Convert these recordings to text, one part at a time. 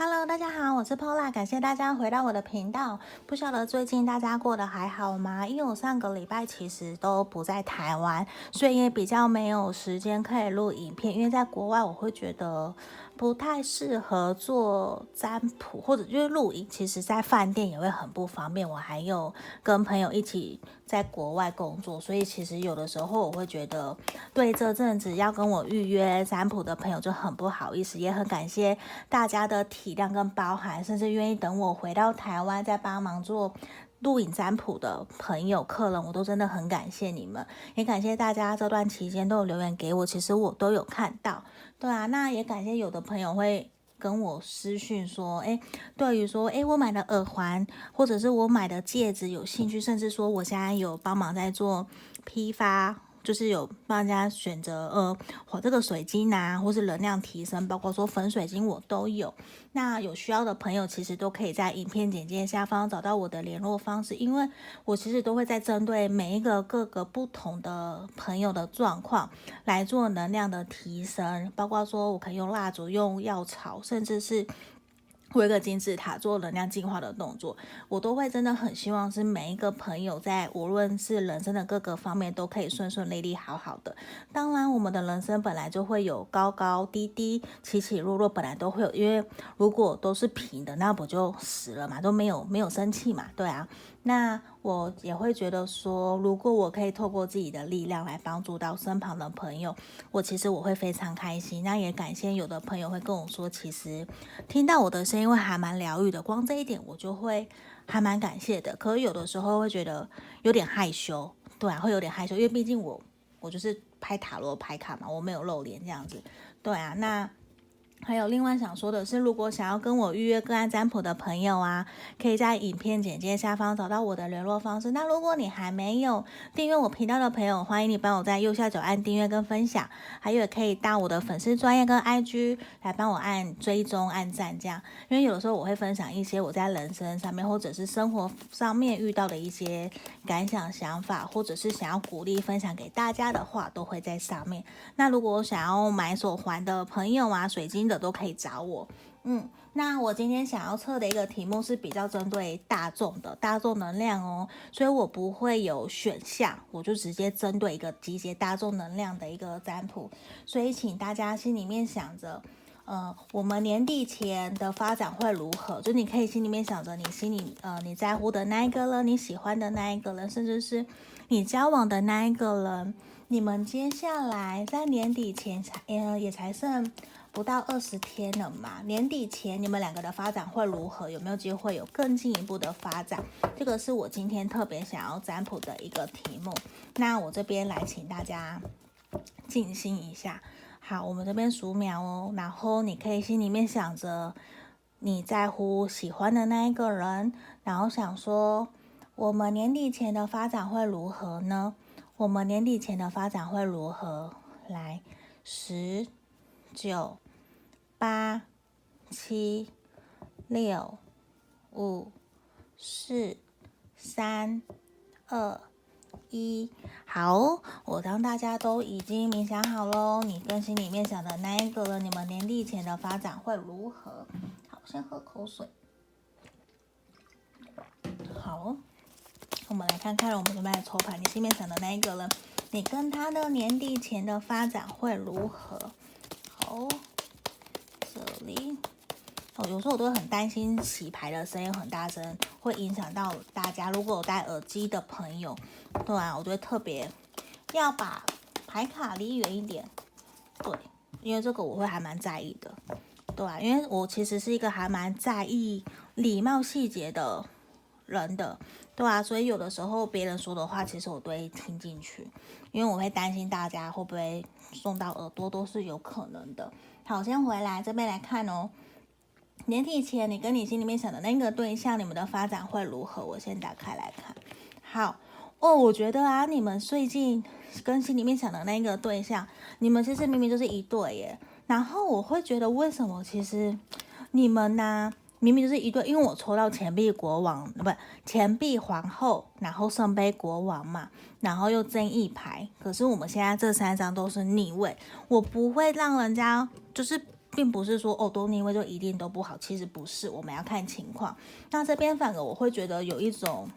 Hello，大家好，我是 Pola，感谢大家回到我的频道。不晓得最近大家过得还好吗？因为我上个礼拜其实都不在台湾，所以也比较没有时间可以录影片。因为在国外，我会觉得不太适合做占卜，或者因为录影，其实在饭店也会很不方便。我还有跟朋友一起在国外工作，所以其实有的时候我会觉得，对这阵子要跟我预约占卜的朋友就很不好意思，也很感谢大家的体谅跟包涵，甚至愿意等我回到台湾再帮忙做录影占卜的朋友、客人，我都真的很感谢你们，也感谢大家这段期间都有留言给我，其实我都有看到。对啊，那也感谢有的朋友会跟我私讯说，诶，对于说，诶，我买的耳环或者是我买的戒指有兴趣，甚至说我现在有帮忙在做批发。就是有帮大家选择呃，或这个水晶啊，或是能量提升，包括说粉水晶我都有。那有需要的朋友其实都可以在影片简介下方找到我的联络方式，因为我其实都会在针对每一个各个不同的朋友的状况来做能量的提升，包括说我可以用蜡烛、用药草，甚至是。为一个金字塔做能量净化的动作，我都会真的很希望是每一个朋友在无论是人生的各个方面都可以顺顺利利、好好的。当然，我们的人生本来就会有高高低低、起起落落，本来都会有。因为如果都是平的，那不就死了嘛？都没有没有生气嘛？对啊。那我也会觉得说，如果我可以透过自己的力量来帮助到身旁的朋友，我其实我会非常开心。那也感谢有的朋友会跟我说，其实听到我的声音会还蛮疗愈的，光这一点我就会还蛮感谢的。可是有的时候会觉得有点害羞，对啊，会有点害羞，因为毕竟我我就是拍塔罗牌卡嘛，我没有露脸这样子，对啊，那。还有另外想说的是，如果想要跟我预约个案占卜的朋友啊，可以在影片简介下方找到我的联络方式。那如果你还没有订阅我频道的朋友，欢迎你帮我在右下角按订阅跟分享，还有也可以到我的粉丝专页跟 IG 来帮我按追踪、按赞这样。因为有的时候我会分享一些我在人生上面或者是生活上面遇到的一些感想、想法，或者是想要鼓励分享给大家的话，都会在上面。那如果想要买手环的朋友啊，水晶。的都可以找我，嗯，那我今天想要测的一个题目是比较针对大众的大众能量哦，所以我不会有选项，我就直接针对一个集结大众能量的一个占卜，所以请大家心里面想着，呃，我们年底前的发展会如何？就你可以心里面想着你心里呃你在乎的那一个人，你喜欢的那一个人，甚至是你交往的那一个人，你们接下来在年底前才呃也才剩。不到二十天了嘛，年底前你们两个的发展会如何？有没有机会有更进一步的发展？这个是我今天特别想要占卜的一个题目。那我这边来请大家静心一下。好，我们这边数秒哦，然后你可以心里面想着你在乎、喜欢的那一个人，然后想说我们年底前的发展会如何呢？我们年底前的发展会如何？来，十。九、八、七、六、五、四、三、二、一，好，我当大家都已经冥想好喽，你跟心里面想的那一个人，你们年底前的发展会如何？好，先喝口水。好，我们来看看我们准备抽牌，你心里面想的那一个人，你跟他的年底前的发展会如何？哦，这里哦，有时候我都会很担心洗牌的声音很大声，会影响到大家。如果有戴耳机的朋友，对啊，我觉得特别要把牌卡离远一点，对，因为这个我会还蛮在意的，对啊，因为我其实是一个还蛮在意礼貌细节的人的，对啊，所以有的时候别人说的话，其实我都会听进去，因为我会担心大家会不会。送到耳朵都是有可能的。好，先回来这边来看哦。年底前，你跟你心里面想的那个对象，你们的发展会如何？我先打开来看。好哦，我觉得啊，你们最近跟心里面想的那个对象，你们其实明明就是一对耶。然后我会觉得，为什么其实你们呢？明明就是一对，因为我抽到钱币国王，不，钱币皇后，然后圣杯国王嘛，然后又正义牌。可是我们现在这三张都是逆位，我不会让人家就是并不是说哦多逆位就一定都不好，其实不是，我们要看情况。那这边反而我会觉得有一种，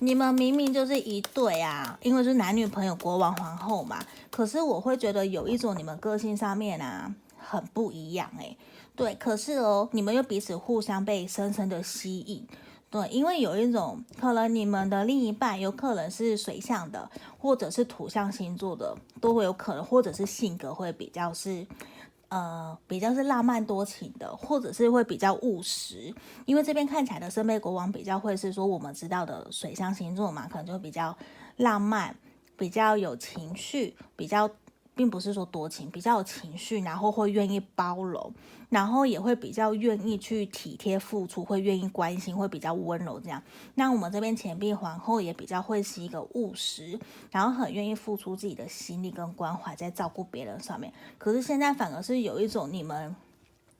你们明明就是一对啊，因为是男女朋友，国王皇后嘛。可是我会觉得有一种你们个性上面啊很不一样诶。对，可是哦，你们又彼此互相被深深的吸引。对，因为有一种可能，你们的另一半有可能是水象的，或者是土象星座的，都会有可能，或者是性格会比较是，呃，比较是浪漫多情的，或者是会比较务实。因为这边看起来的圣杯国王比较会是说，我们知道的水象星座嘛，可能就比较浪漫，比较有情绪，比较。并不是说多情，比较有情绪，然后会愿意包容，然后也会比较愿意去体贴付出，会愿意关心，会比较温柔这样。那我们这边钱币皇后也比较会是一个务实，然后很愿意付出自己的心力跟关怀在照顾别人上面。可是现在反而是有一种你们，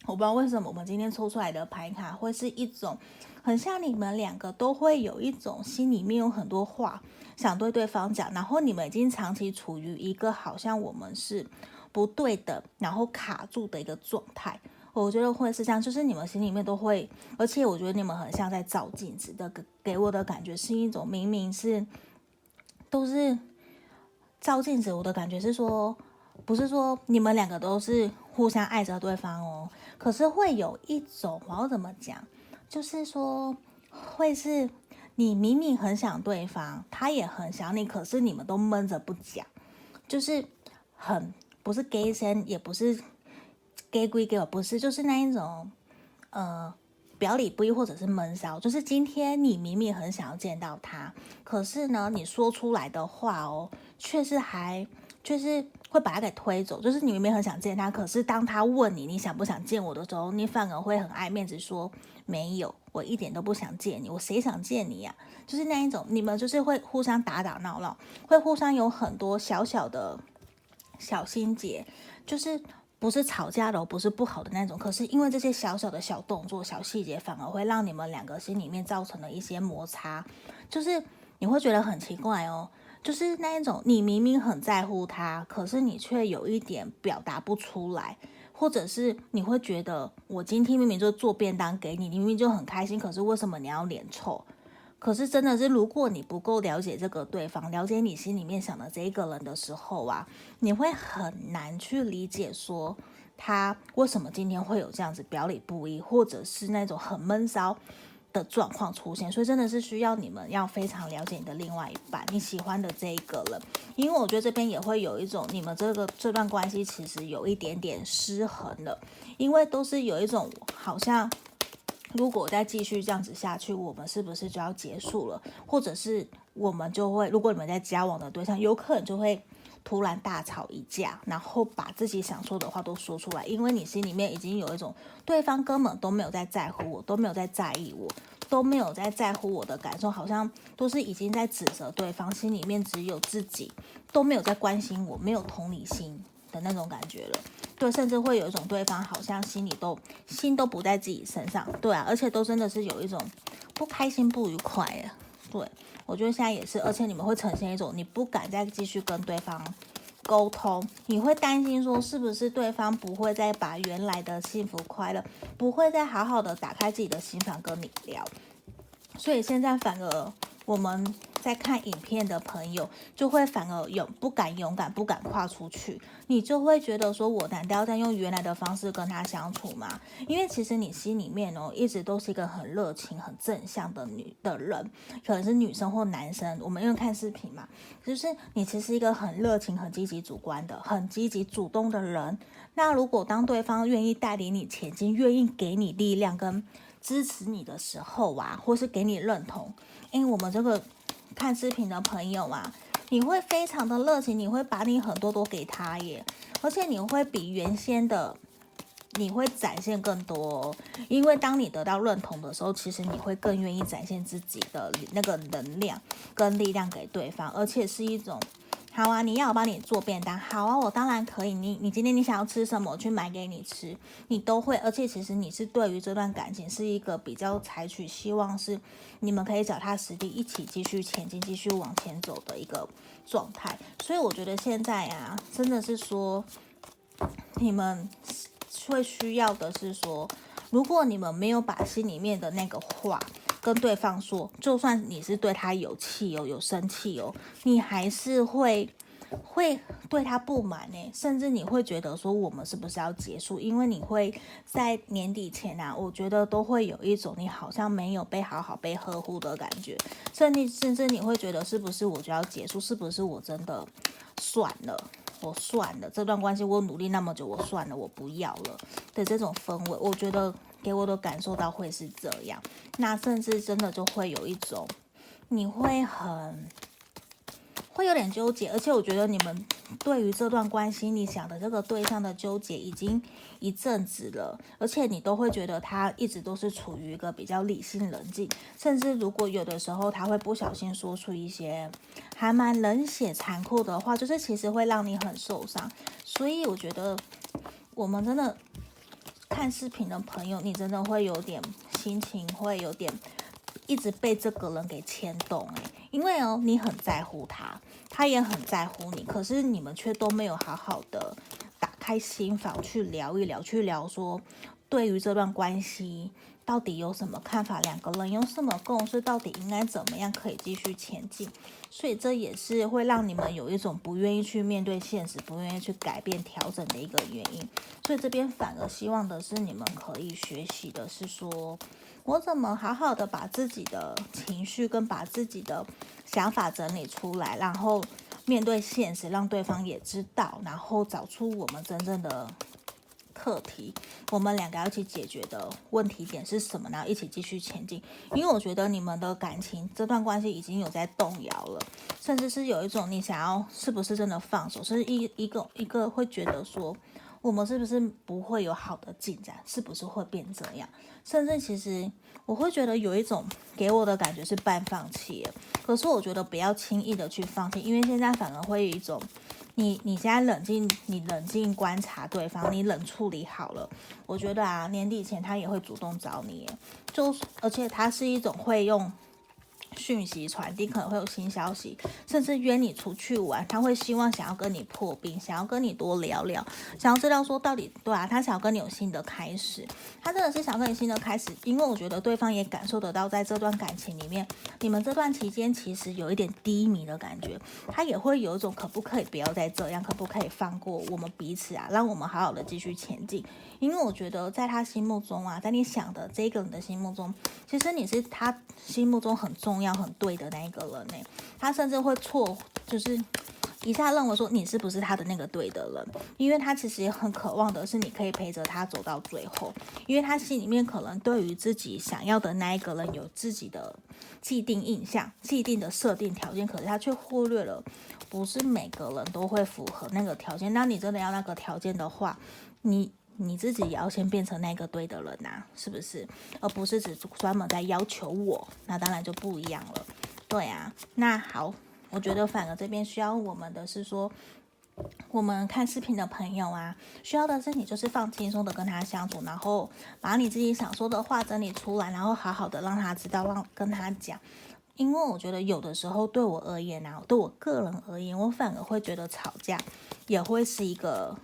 我不知道为什么我们今天抽出来的牌卡会是一种。很像你们两个都会有一种心里面有很多话想对对方讲，然后你们已经长期处于一个好像我们是不对的，然后卡住的一个状态。我觉得会是这样，就是你们心里面都会，而且我觉得你们很像在照镜子的，给给我的感觉是一种明明是都是照镜子，我的感觉是说，不是说你们两个都是互相爱着对方哦，可是会有一种，我要怎么讲？就是说，会是你明明很想对方，他也很想你，可是你们都闷着不讲，就是很不是 gay 先，也不是 gay 归 gay，不是，就是那一种，呃，表里不一或者是闷骚。就是今天你明明很想要见到他，可是呢，你说出来的话哦，却是还就是会把他给推走。就是你明明很想见他，可是当他问你你想不想见我的时候，你反而会很爱面子说。没有，我一点都不想见你。我谁想见你呀？就是那一种，你们就是会互相打打闹闹，会互相有很多小小的小心结，就是不是吵架的，不是不好的那种。可是因为这些小小的小动作、小细节，反而会让你们两个心里面造成了一些摩擦，就是你会觉得很奇怪哦。就是那一种，你明明很在乎他，可是你却有一点表达不出来。或者是你会觉得，我今天明明就做便当给你，你明明就很开心，可是为什么你要脸臭？可是真的是，如果你不够了解这个对方，了解你心里面想的这一个人的时候啊，你会很难去理解说他为什么今天会有这样子表里不一，或者是那种很闷骚。的状况出现，所以真的是需要你们要非常了解你的另外一半，你喜欢的这一个人，因为我觉得这边也会有一种你们这个这段关系其实有一点点失衡了，因为都是有一种好像如果再继续这样子下去，我们是不是就要结束了？或者是我们就会，如果你们在交往的对象，有可能就会。突然大吵一架，然后把自己想说的话都说出来，因为你心里面已经有一种对方根本都没有在在乎我，都没有在在意我，都没有在在乎我的感受，好像都是已经在指责对方，心里面只有自己，都没有在关心我，没有同理心的那种感觉了。对，甚至会有一种对方好像心里都心都不在自己身上，对啊，而且都真的是有一种不开心、不愉快呀，对。我觉得现在也是，而且你们会呈现一种你不敢再继续跟对方沟通，你会担心说是不是对方不会再把原来的幸福快乐，不会再好好的打开自己的心房跟你聊，所以现在反而我们。在看影片的朋友就会反而勇不敢勇敢不敢跨出去，你就会觉得说，我难道要再用原来的方式跟他相处吗？因为其实你心里面哦，一直都是一个很热情、很正向的女的人，可能是女生或男生。我们因为看视频嘛，就是你其实一个很热情、很积极、主观的、很积极主动的人。那如果当对方愿意带领你前进，愿意给你力量跟支持你的时候啊，或是给你认同，因为我们这个。看视频的朋友啊，你会非常的热情，你会把你很多都给他耶，而且你会比原先的你会展现更多，因为当你得到认同的时候，其实你会更愿意展现自己的那个能量跟力量给对方，而且是一种。好啊，你要我帮你做便当，好啊，我当然可以。你你今天你想要吃什么，我去买给你吃，你都会。而且其实你是对于这段感情是一个比较采取希望是你们可以脚踏实地一起继续前进、继续往前走的一个状态。所以我觉得现在啊，真的是说你们会需要的是说，如果你们没有把心里面的那个话跟对方说，就算你是对他有气哦，有生气哦，你还是会。会对他不满呢，甚至你会觉得说我们是不是要结束？因为你会在年底前啊，我觉得都会有一种你好像没有被好好被呵护的感觉，甚至甚至你会觉得是不是我就要结束？是不是我真的算了？我算了，这段关系我努力那么久，我算了，我不要了的这种氛围，我觉得给我的感受到会是这样。那甚至真的就会有一种你会很。会有点纠结，而且我觉得你们对于这段关系，你想的这个对象的纠结已经一阵子了，而且你都会觉得他一直都是处于一个比较理性冷静，甚至如果有的时候他会不小心说出一些还蛮冷血残酷的话，就是其实会让你很受伤。所以我觉得我们真的看视频的朋友，你真的会有点心情会有点一直被这个人给牵动诶。因为哦，你很在乎他，他也很在乎你，可是你们却都没有好好的打开心房去聊一聊，去聊说对于这段关系到底有什么看法，两个人有什么共识，到底应该怎么样可以继续前进。所以这也是会让你们有一种不愿意去面对现实，不愿意去改变调整的一个原因。所以这边反而希望的是你们可以学习的是说。我怎么好好的把自己的情绪跟把自己的想法整理出来，然后面对现实，让对方也知道，然后找出我们真正的课题，我们两个要一起解决的问题点是什么？然后一起继续前进。因为我觉得你们的感情这段关系已经有在动摇了，甚至是有一种你想要是不是真的放手，是一一个一个会觉得说。我们是不是不会有好的进展？是不是会变这样？甚至其实我会觉得有一种给我的感觉是半放弃。可是我觉得不要轻易的去放弃，因为现在反而会有一种，你你现在冷静，你冷静观察对方，你冷处理好了。我觉得啊，年底前他也会主动找你，就而且他是一种会用。讯息传递可能会有新消息，甚至约你出去玩，他会希望想要跟你破冰，想要跟你多聊聊，想要知道说到底对啊，他想要跟你有新的开始，他真的是想跟你新的开始，因为我觉得对方也感受得到，在这段感情里面，你们这段期间其实有一点低迷的感觉，他也会有一种可不可以不要再这样，可不可以放过我们彼此啊，让我们好好的继续前进，因为我觉得在他心目中啊，在你想的这个人的心目中，其实你是他心目中很重。要很对的那一个人呢，他甚至会错，就是一下认为说你是不是他的那个对的人，因为他其实也很渴望的是你可以陪着他走到最后，因为他心里面可能对于自己想要的那一个人有自己的既定印象、既定的设定条件，可是他却忽略了，不是每个人都会符合那个条件。那你真的要那个条件的话，你。你自己也要先变成那个对的人呐、是不是？而不是只专门在要求我，那当然就不一样了。对啊，那好，我觉得反而这边需要我们的是说，我们看视频的朋友啊，需要的是你就是放轻松的跟他相处，然后把你自己想说的话整理出来，然后好好的让他知道，让跟他讲。因为我觉得有的时候对我而言啊，对我个人而言，我反而会觉得吵架也会是一个。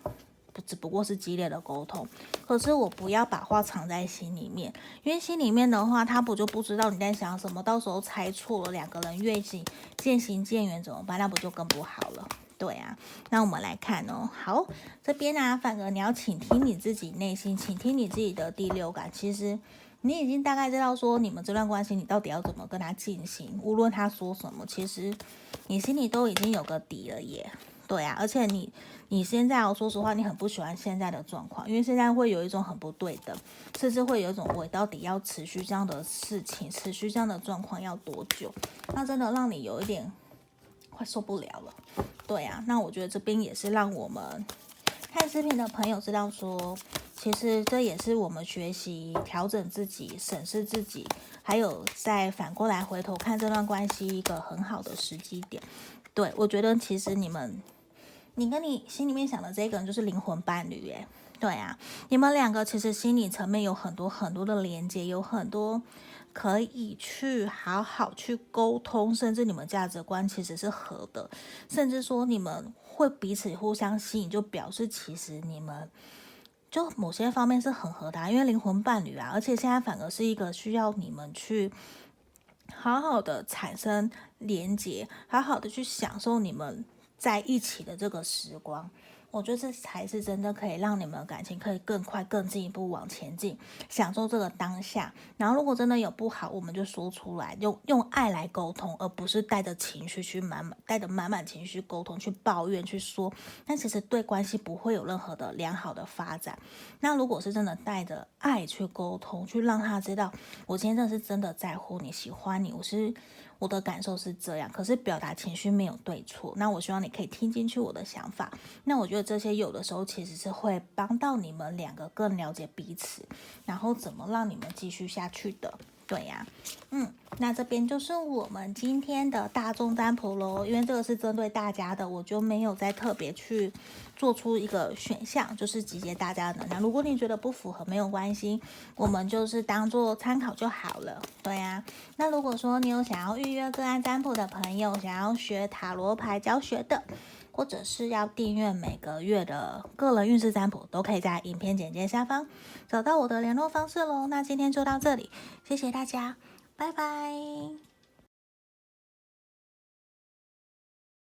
只不过是激烈的沟通，可是我不要把话藏在心里面，因为心里面的话，他不就不知道你在想什么，到时候猜错了，两个人越行渐行渐远怎么办？那不就更不好了？对啊，那我们来看哦，好，这边呢、啊，反而你要倾听你自己内心，倾听你自己的第六感，其实你已经大概知道说，你们这段关系你到底要怎么跟他进行，无论他说什么，其实你心里都已经有个底了耶。对啊，而且你你现在，我说实话，你很不喜欢现在的状况，因为现在会有一种很不对的，甚至会有一种我到底要持续这样的事情，持续这样的状况要多久？那真的让你有一点快受不了了。对啊，那我觉得这边也是让我们看视频的朋友知道说，其实这也是我们学习调整自己、审视自己，还有再反过来回头看这段关系一个很好的时机点。对，我觉得其实你们。你跟你心里面想的这个人就是灵魂伴侣，哎，对啊，你们两个其实心理层面有很多很多的连接，有很多可以去好好去沟通，甚至你们价值观其实是合的，甚至说你们会彼此互相吸引，就表示其实你们就某些方面是很合的，因为灵魂伴侣啊，而且现在反而是一个需要你们去好好的产生连接，好好的去享受你们在一起的这个时光。我觉得这才是真的可以让你们感情可以更快、更进一步往前进，享受这个当下。然后，如果真的有不好，我们就说出来，用用爱来沟通，而不是带着情绪去满满、带着满满情绪沟通，去抱怨、去说。但其实对关系不会有任何的良好的发展。那如果是真的带着爱去沟通，去让他知道，我今天真的是真的在乎你、喜欢你，我是。我的感受是这样，可是表达情绪没有对错。那我希望你可以听进去我的想法。那我觉得这些有的时候其实是会帮到你们两个更了解彼此，然后怎么让你们继续下去的。对呀，嗯，那这边就是我们今天的大众占卜喽。因为这个是针对大家的，我就没有再特别去做出一个选项，就是集结大家的能量。如果你觉得不符合，没有关系，我们就是当做参考就好了。对呀，那如果说你有想要预约个案占卜的朋友，想要学塔罗牌教学的，或者是要订阅每个月的个人运势占卜，都可以在影片简介下方找到我的联络方式喽。那今天就到这里，谢谢大家，拜拜。